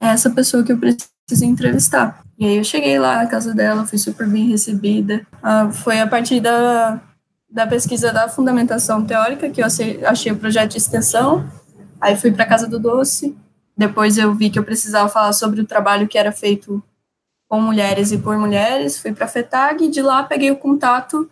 é essa pessoa que eu preciso entrevistar. E aí eu cheguei lá na casa dela, fui super bem recebida. Ah, foi a partir da, da pesquisa da fundamentação teórica que eu achei o projeto de extensão. Aí fui para a Casa do Doce. Depois eu vi que eu precisava falar sobre o trabalho que era feito com mulheres e por mulheres. Fui para a FETAG e de lá peguei o contato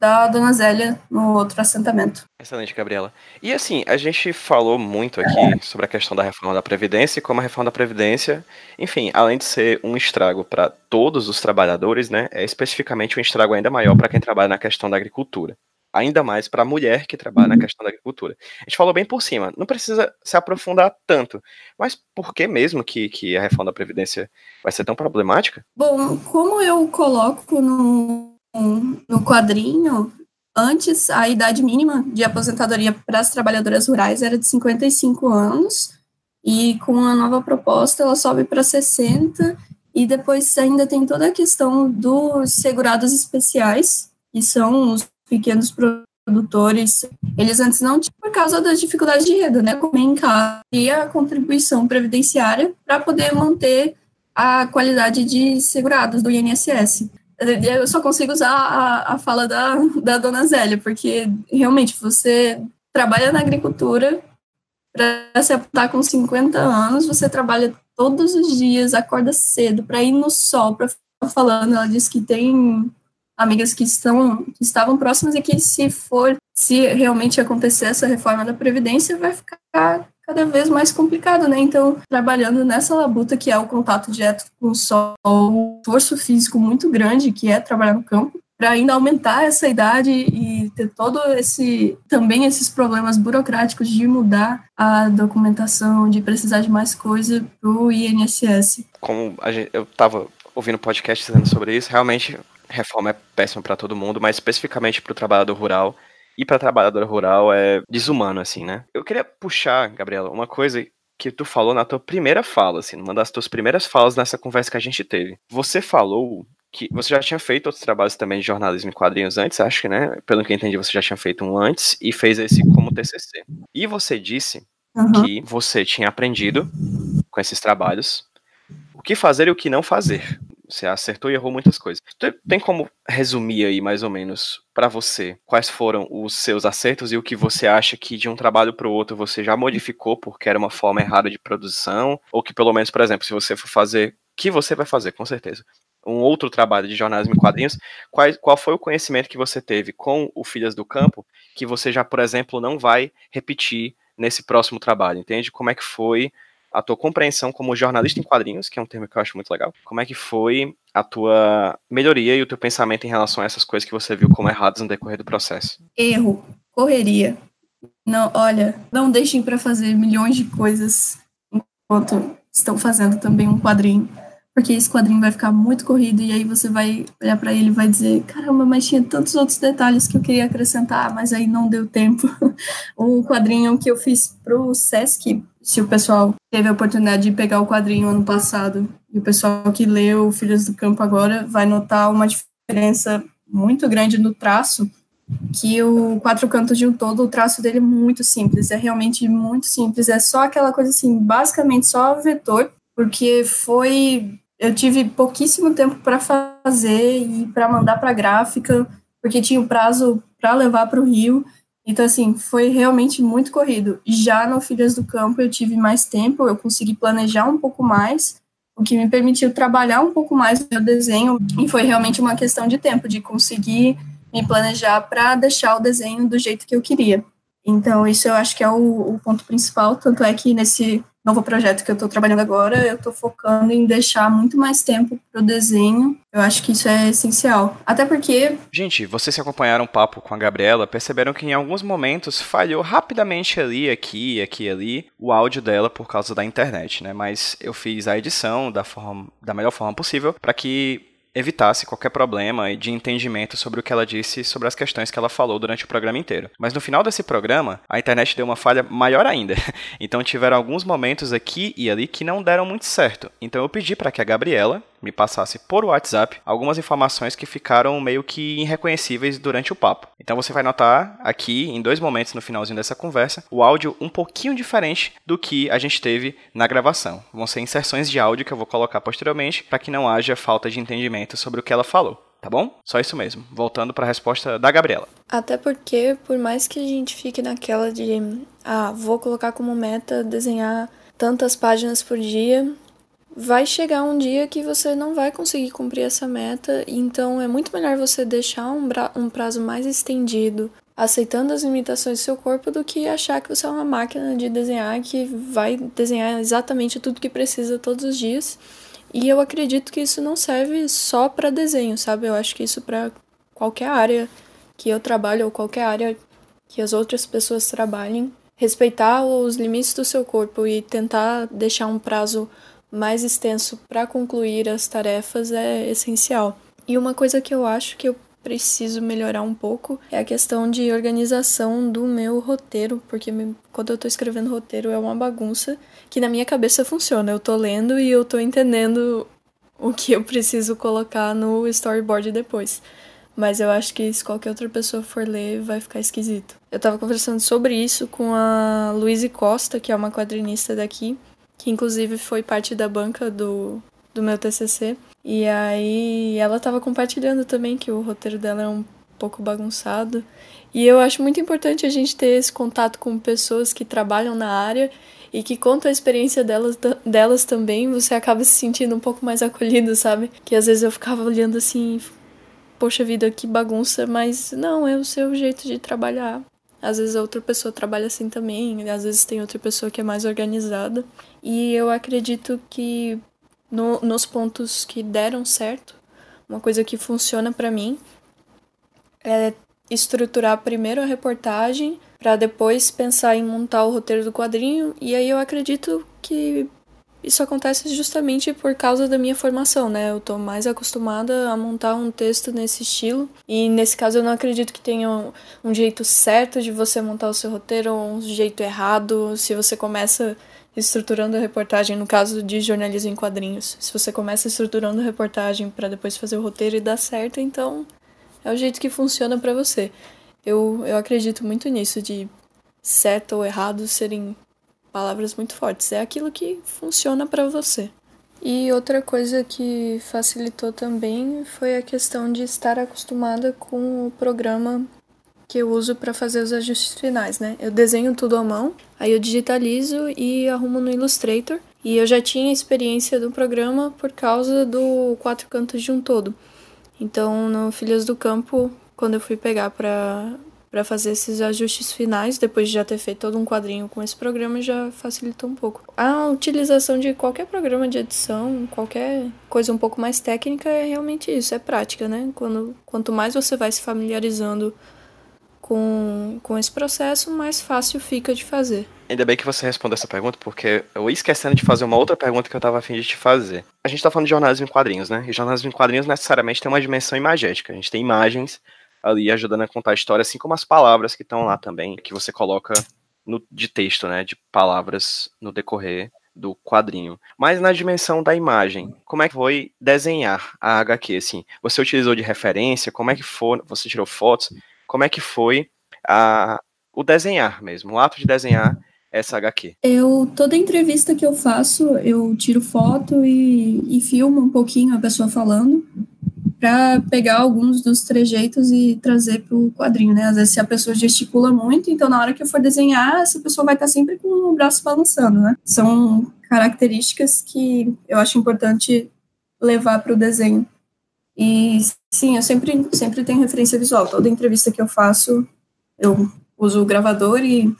da Dona Zélia no outro assentamento. Excelente, Gabriela. E assim, a gente falou muito aqui sobre a questão da reforma da Previdência e como a reforma da Previdência, enfim, além de ser um estrago para todos os trabalhadores, né, é especificamente um estrago ainda maior para quem trabalha na questão da agricultura. ainda mais para a mulher que trabalha na questão da agricultura. A gente falou bem por cima, não precisa se aprofundar tanto, mas por que mesmo que, que a reforma da Previdência vai ser tão problemática? Bom, como eu coloco no, no quadrinho, antes a idade mínima de aposentadoria para as trabalhadoras rurais era de 55 anos, e com a nova proposta ela sobe para 60, e depois ainda tem toda a questão dos segurados especiais, que são os pequenos produtores, eles antes não tinham por causa das dificuldades de renda, né, como em casa, e a contribuição previdenciária para poder manter a qualidade de segurados do INSS. Eu só consigo usar a, a fala da, da dona Zélia, porque realmente você trabalha na agricultura para se apontar com 50 anos, você trabalha todos os dias, acorda cedo para ir no sol, para falando. Ela disse que tem amigas que estão que estavam próximas e que se for, se realmente acontecer essa reforma da previdência, vai ficar cada vez mais complicado, né? Então, trabalhando nessa labuta que é o contato direto com o sol, um esforço físico muito grande que é trabalhar no campo, para ainda aumentar essa idade e ter todo esse também esses problemas burocráticos de mudar a documentação, de precisar de mais coisa para o INSS. Como gente, eu estava ouvindo podcast dizendo sobre isso, realmente reforma é péssima para todo mundo, mas especificamente para o trabalhador rural e para trabalhadora rural é desumano, assim, né? Eu queria puxar, Gabriela, uma coisa que tu falou na tua primeira fala, assim, numa das tuas primeiras falas nessa conversa que a gente teve. Você falou que você já tinha feito outros trabalhos também de jornalismo em quadrinhos antes, acho que, né? Pelo que eu entendi, você já tinha feito um antes e fez esse como TCC. E você disse uhum. que você tinha aprendido com esses trabalhos o que fazer e o que não fazer. Você acertou e errou muitas coisas. Tem como resumir aí, mais ou menos, para você, quais foram os seus acertos e o que você acha que de um trabalho para o outro você já modificou porque era uma forma errada de produção? Ou que, pelo menos, por exemplo, se você for fazer, que você vai fazer, com certeza, um outro trabalho de jornalismo em quadrinhos, qual, qual foi o conhecimento que você teve com o Filhas do Campo que você já, por exemplo, não vai repetir nesse próximo trabalho, entende? Como é que foi a tua compreensão como jornalista em quadrinhos, que é um termo que eu acho muito legal. Como é que foi a tua melhoria e o teu pensamento em relação a essas coisas que você viu como erradas no decorrer do processo? Erro, correria. Não, olha, não deixem para fazer milhões de coisas enquanto estão fazendo também um quadrinho porque esse quadrinho vai ficar muito corrido e aí você vai olhar para ele e vai dizer: caramba, mas tinha tantos outros detalhes que eu queria acrescentar, mas aí não deu tempo. um quadrinho que eu fiz pro Sesc, se o pessoal teve a oportunidade de pegar o quadrinho ano passado e o pessoal que leu Filhos do Campo agora vai notar uma diferença muito grande no traço. Que o Quatro Cantos de um Todo, o traço dele é muito simples, é realmente muito simples, é só aquela coisa assim, basicamente só vetor, porque foi eu tive pouquíssimo tempo para fazer e para mandar para a gráfica, porque tinha o um prazo para levar para o Rio. Então, assim, foi realmente muito corrido. Já no Filhas do Campo eu tive mais tempo, eu consegui planejar um pouco mais, o que me permitiu trabalhar um pouco mais no meu desenho, e foi realmente uma questão de tempo, de conseguir me planejar para deixar o desenho do jeito que eu queria. Então, isso eu acho que é o, o ponto principal, tanto é que nesse novo projeto que eu estou trabalhando agora, eu estou focando em deixar muito mais tempo para o desenho. Eu acho que isso é essencial. Até porque. Gente, vocês que acompanharam o papo com a Gabriela perceberam que em alguns momentos falhou rapidamente ali, aqui, aqui ali, o áudio dela por causa da internet, né? Mas eu fiz a edição da, forma, da melhor forma possível para que evitasse qualquer problema de entendimento sobre o que ela disse sobre as questões que ela falou durante o programa inteiro. Mas no final desse programa, a internet deu uma falha maior ainda. Então tiveram alguns momentos aqui e ali que não deram muito certo. Então eu pedi para que a Gabriela, me passasse por WhatsApp algumas informações que ficaram meio que irreconhecíveis durante o papo. Então você vai notar aqui, em dois momentos no finalzinho dessa conversa, o áudio um pouquinho diferente do que a gente teve na gravação. Vão ser inserções de áudio que eu vou colocar posteriormente para que não haja falta de entendimento sobre o que ela falou. Tá bom? Só isso mesmo. Voltando para a resposta da Gabriela. Até porque, por mais que a gente fique naquela de, ah, vou colocar como meta desenhar tantas páginas por dia, vai chegar um dia que você não vai conseguir cumprir essa meta, então é muito melhor você deixar um, um prazo mais estendido, aceitando as limitações do seu corpo, do que achar que você é uma máquina de desenhar que vai desenhar exatamente tudo que precisa todos os dias. E eu acredito que isso não serve só para desenho, sabe? Eu acho que isso para qualquer área que eu trabalho ou qualquer área que as outras pessoas trabalhem, respeitar os limites do seu corpo e tentar deixar um prazo mais extenso para concluir as tarefas é essencial. E uma coisa que eu acho que eu preciso melhorar um pouco é a questão de organização do meu roteiro, porque quando eu tô escrevendo roteiro é uma bagunça que na minha cabeça funciona. Eu tô lendo e eu tô entendendo o que eu preciso colocar no storyboard depois. Mas eu acho que se qualquer outra pessoa for ler, vai ficar esquisito. Eu tava conversando sobre isso com a Luíse Costa, que é uma quadrinista daqui, que inclusive foi parte da banca do, do meu TCC. E aí ela estava compartilhando também que o roteiro dela é um pouco bagunçado. E eu acho muito importante a gente ter esse contato com pessoas que trabalham na área e que contam a experiência delas, delas também, você acaba se sentindo um pouco mais acolhido, sabe? Que às vezes eu ficava olhando assim, poxa vida, que bagunça, mas não, é o seu jeito de trabalhar. Às vezes a outra pessoa trabalha assim também, às vezes tem outra pessoa que é mais organizada. E eu acredito que no, nos pontos que deram certo, uma coisa que funciona para mim é estruturar primeiro a reportagem para depois pensar em montar o roteiro do quadrinho e aí eu acredito que isso acontece justamente por causa da minha formação, né? Eu tô mais acostumada a montar um texto nesse estilo. E nesse caso eu não acredito que tenha um, um jeito certo de você montar o seu roteiro ou um jeito errado. Se você começa estruturando a reportagem, no caso de jornalismo em quadrinhos. Se você começa estruturando a reportagem para depois fazer o roteiro e dá certo, então é o jeito que funciona para você. Eu, eu acredito muito nisso, de certo ou errado serem palavras muito fortes. É aquilo que funciona para você. E outra coisa que facilitou também foi a questão de estar acostumada com o programa que eu uso para fazer os ajustes finais, né? Eu desenho tudo à mão, aí eu digitalizo e arrumo no Illustrator. E eu já tinha experiência do programa por causa do quatro cantos de um todo. Então, no Filhas do Campo, quando eu fui pegar para para fazer esses ajustes finais, depois de já ter feito todo um quadrinho com esse programa, já facilitou um pouco. A utilização de qualquer programa de edição, qualquer coisa um pouco mais técnica, é realmente isso, é prática, né? Quando, quanto mais você vai se familiarizando com, com esse processo, mais fácil fica de fazer. Ainda bem que você respondeu essa pergunta, porque eu ia esquecendo de fazer uma outra pergunta que eu estava afim de te fazer. A gente está falando de jornalismo em quadrinhos, né? E jornalismo em quadrinhos necessariamente tem uma dimensão imagética. A gente tem imagens ali ajudando a contar a história, assim como as palavras que estão lá também, que você coloca no, de texto, né? De palavras no decorrer do quadrinho. Mas na dimensão da imagem, como é que foi desenhar a HQ, assim? Você utilizou de referência? Como é que foi? Você tirou fotos? como é que foi a, o desenhar mesmo, o ato de desenhar essa HQ? Eu, toda entrevista que eu faço, eu tiro foto e, e filmo um pouquinho a pessoa falando, para pegar alguns dos trejeitos e trazer para o quadrinho, né? Às vezes, se a pessoa gesticula muito, então na hora que eu for desenhar, essa pessoa vai estar sempre com o braço balançando, né? São características que eu acho importante levar para o desenho. E sim, eu sempre, sempre tenho referência visual. Toda entrevista que eu faço, eu uso o gravador e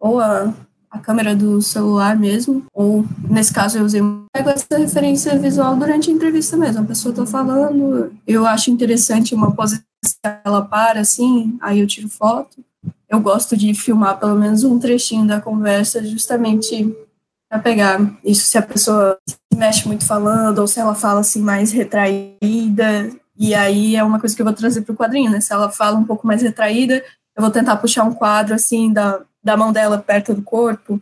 ou a, a câmera do celular mesmo, ou nesse caso eu usei pego essa referência visual durante a entrevista mesmo. A pessoa está falando, eu acho interessante uma posição ela para assim, aí eu tiro foto. Eu gosto de filmar pelo menos um trechinho da conversa, justamente para pegar isso se a pessoa se mexe muito falando ou se ela fala assim mais retraída e aí é uma coisa que eu vou trazer para o quadrinho, né? Se ela fala um pouco mais retraída, eu vou tentar puxar um quadro assim da, da mão dela perto do corpo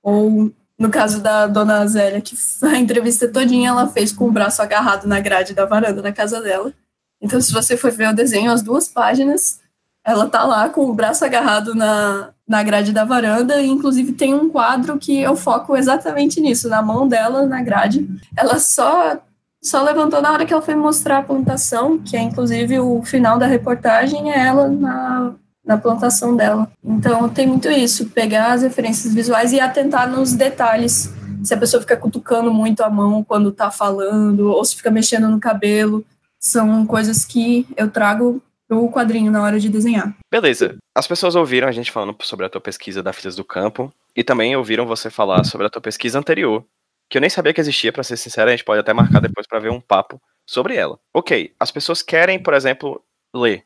ou no caso da dona Zélia, que a entrevista todinha ela fez com o braço agarrado na grade da varanda da casa dela. Então, se você for ver o desenho, as duas páginas, ela tá lá com o braço agarrado na, na grade da varanda, e inclusive tem um quadro que eu foco exatamente nisso, na mão dela, na grade. Ela só só levantou na hora que ela foi mostrar a plantação, que é inclusive o final da reportagem, é ela na, na plantação dela. Então tem muito isso, pegar as referências visuais e atentar nos detalhes. Se a pessoa fica cutucando muito a mão quando tá falando, ou se fica mexendo no cabelo, são coisas que eu trago o quadrinho na hora de desenhar. Beleza. As pessoas ouviram a gente falando sobre a tua pesquisa da Filhas do Campo e também ouviram você falar sobre a tua pesquisa anterior, que eu nem sabia que existia, para ser sincero, a gente pode até marcar depois para ver um papo sobre ela. OK, as pessoas querem, por exemplo, ler.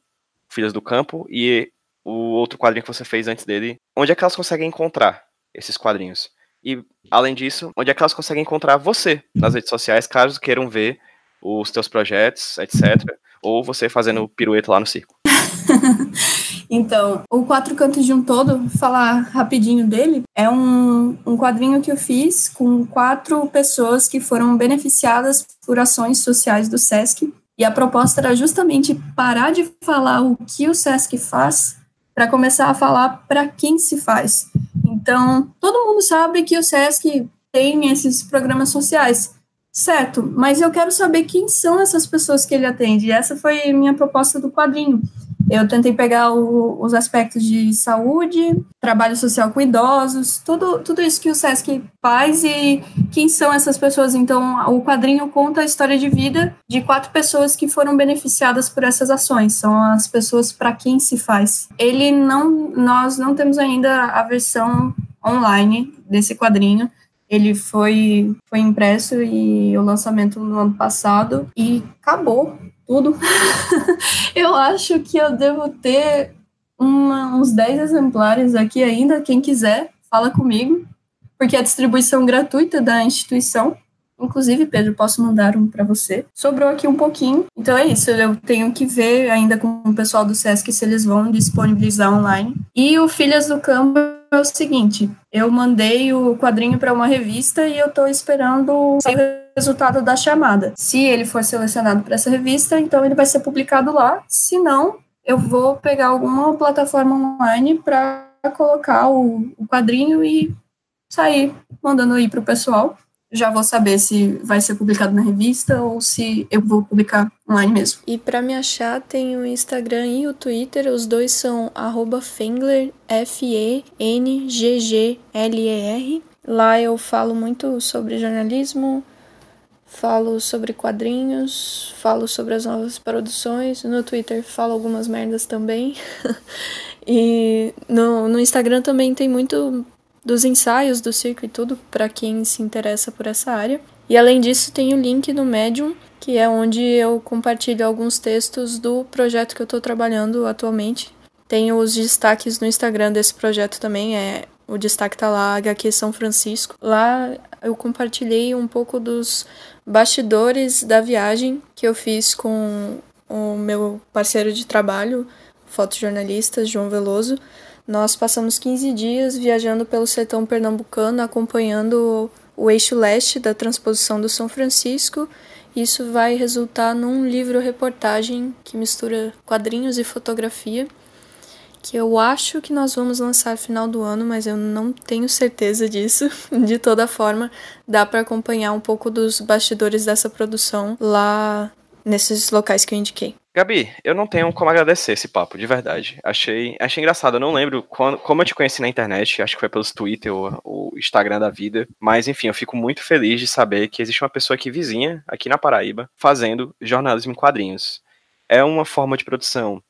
Filhas do Campo e o outro quadrinho que você fez antes dele. Onde é que elas conseguem encontrar esses quadrinhos? E, além disso, onde é que elas conseguem encontrar você nas redes sociais, caso queiram ver os teus projetos, etc. Ou você fazendo pirueta lá no circo. então, o Quatro Cantos de um Todo, falar rapidinho dele, é um, um quadrinho que eu fiz com quatro pessoas que foram beneficiadas por ações sociais do SESC. E a proposta era justamente parar de falar o que o SESC faz para começar a falar para quem se faz. Então, todo mundo sabe que o SESC tem esses programas sociais, certo, mas eu quero saber quem são essas pessoas que ele atende. E essa foi minha proposta do quadrinho. Eu tentei pegar o, os aspectos de saúde, trabalho social com idosos, tudo, tudo isso que o SESC faz e quem são essas pessoas. Então, o quadrinho conta a história de vida de quatro pessoas que foram beneficiadas por essas ações. São as pessoas para quem se faz. Ele não, nós não temos ainda a versão online desse quadrinho. Ele foi, foi impresso e o lançamento no ano passado e acabou tudo. eu acho que eu devo ter uma, uns 10 exemplares aqui ainda. Quem quiser, fala comigo, porque a distribuição gratuita da instituição. Inclusive, Pedro, posso mandar um para você. Sobrou aqui um pouquinho. Então é isso, eu tenho que ver ainda com o pessoal do SESC se eles vão disponibilizar online. E o Filhas do Campo é o seguinte: eu mandei o quadrinho para uma revista e eu estou esperando o resultado da chamada. Se ele for selecionado para essa revista, então ele vai ser publicado lá. Se não, eu vou pegar alguma plataforma online para colocar o, o quadrinho e sair mandando aí para o pessoal já vou saber se vai ser publicado na revista ou se eu vou publicar online mesmo. E para me achar, tem o Instagram e o Twitter, os dois são Fengler, F-E-N-G-G-L-E-R. Lá eu falo muito sobre jornalismo, falo sobre quadrinhos, falo sobre as novas produções. No Twitter falo algumas merdas também. e no, no Instagram também tem muito dos ensaios do circo e tudo, para quem se interessa por essa área. E além disso, tem o link no Medium, que é onde eu compartilho alguns textos do projeto que eu estou trabalhando atualmente. Tem os destaques no Instagram desse projeto também, é o destaque tá lá, HQ São Francisco. Lá eu compartilhei um pouco dos bastidores da viagem que eu fiz com o meu parceiro de trabalho, fotojornalista João Veloso, nós passamos 15 dias viajando pelo sertão pernambucano, acompanhando o eixo leste da transposição do São Francisco. Isso vai resultar num livro-reportagem que mistura quadrinhos e fotografia, que eu acho que nós vamos lançar final do ano, mas eu não tenho certeza disso. De toda forma, dá para acompanhar um pouco dos bastidores dessa produção lá nesses locais que eu indiquei. Gabi, eu não tenho como agradecer esse papo, de verdade. Achei, achei engraçado, eu não lembro quando, como eu te conheci na internet, acho que foi pelos Twitter ou o Instagram da vida, mas enfim, eu fico muito feliz de saber que existe uma pessoa aqui vizinha, aqui na Paraíba, fazendo jornalismo em quadrinhos. É uma forma de produção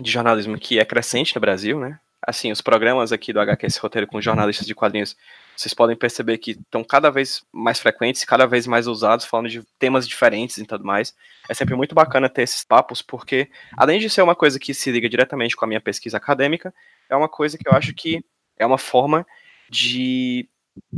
de jornalismo que é crescente no Brasil, né? Assim, os programas aqui do HQS Roteiro com jornalistas de quadrinhos vocês podem perceber que estão cada vez mais frequentes, cada vez mais usados, falando de temas diferentes e tudo mais. É sempre muito bacana ter esses papos, porque além de ser uma coisa que se liga diretamente com a minha pesquisa acadêmica, é uma coisa que eu acho que é uma forma de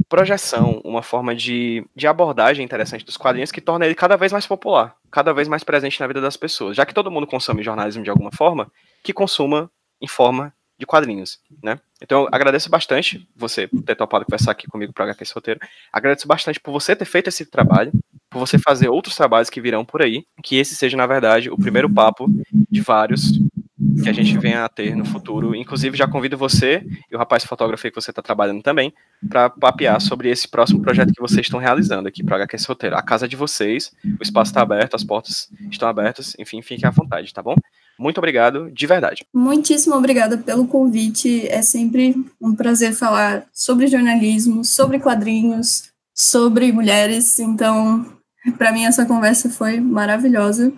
projeção, uma forma de, de abordagem interessante dos quadrinhos que torna ele cada vez mais popular, cada vez mais presente na vida das pessoas. Já que todo mundo consome jornalismo de alguma forma, que consuma em forma de quadrinhos, né? Então, agradeço bastante você ter topado conversar aqui comigo para HQ esse roteiro. Agradeço bastante por você ter feito esse trabalho, por você fazer outros trabalhos que virão por aí, que esse seja, na verdade, o primeiro papo de vários que a gente venha a ter no futuro. Inclusive, já convido você e o rapaz fotógrafo que você está trabalhando também para papear sobre esse próximo projeto que vocês estão realizando aqui para HQ Roteiro. A casa de vocês, o espaço está aberto, as portas estão abertas, enfim, fiquem à vontade, tá bom? Muito obrigado, de verdade. Muitíssimo obrigada pelo convite. É sempre um prazer falar sobre jornalismo, sobre quadrinhos, sobre mulheres. Então, para mim, essa conversa foi maravilhosa.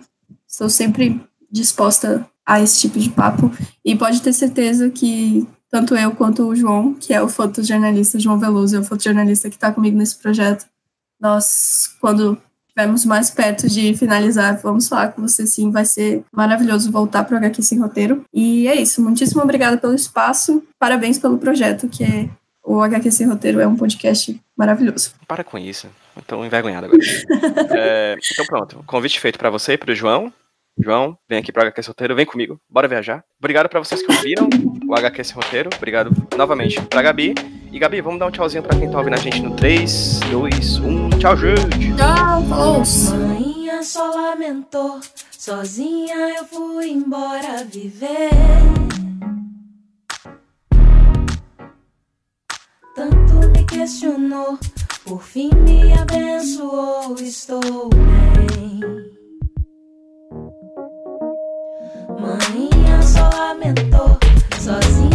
Estou sempre disposta a esse tipo de papo. E pode ter certeza que tanto eu quanto o João, que é o fotojornalista, João Veloso, é o fotojornalista que está comigo nesse projeto, nós, quando estivermos mais perto de finalizar, vamos falar com você sim. Vai ser maravilhoso voltar para o HQ Sem Roteiro. E é isso. Muitíssimo obrigada pelo espaço. Parabéns pelo projeto, que é o HQ Sem Roteiro é um podcast maravilhoso. Para com isso. Estou envergonhado agora. é, então pronto. Convite feito para você e para o João. João, vem aqui para o HQ Sem Roteiro, vem comigo, bora viajar. Obrigado para vocês que ouviram o HQ Sem Roteiro. Obrigado novamente para Gabi. E Gabi, vamos dar um tchauzinho para quem tá ouvindo a gente no 3, 2, 1. Tchau, gente. Tchau, falou. Manhã só lamentou, sozinha eu fui embora viver. Tanto me questionou, por fim me abençoou, estou bem. Manhã só lamentou, sozinha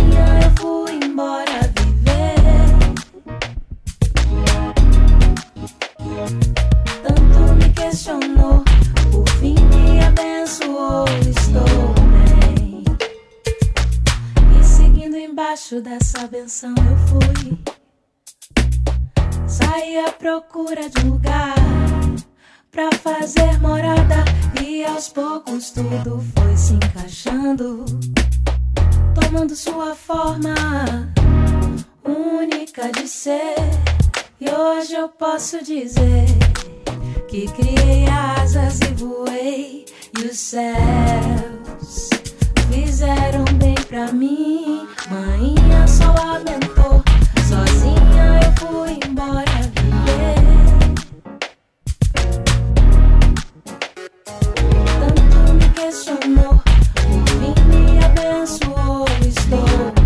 questionou, por fim me abençoou, estou bem. E seguindo embaixo dessa benção eu fui. Saí à procura de um lugar pra fazer morada e aos poucos tudo foi se encaixando, tomando sua forma única de ser. E hoje eu posso dizer que criei asas e voei e os céus fizeram bem pra mim. Manhã só lamentou, sozinha eu fui embora viver. Tanto me questionou, por fim me abençoou, estou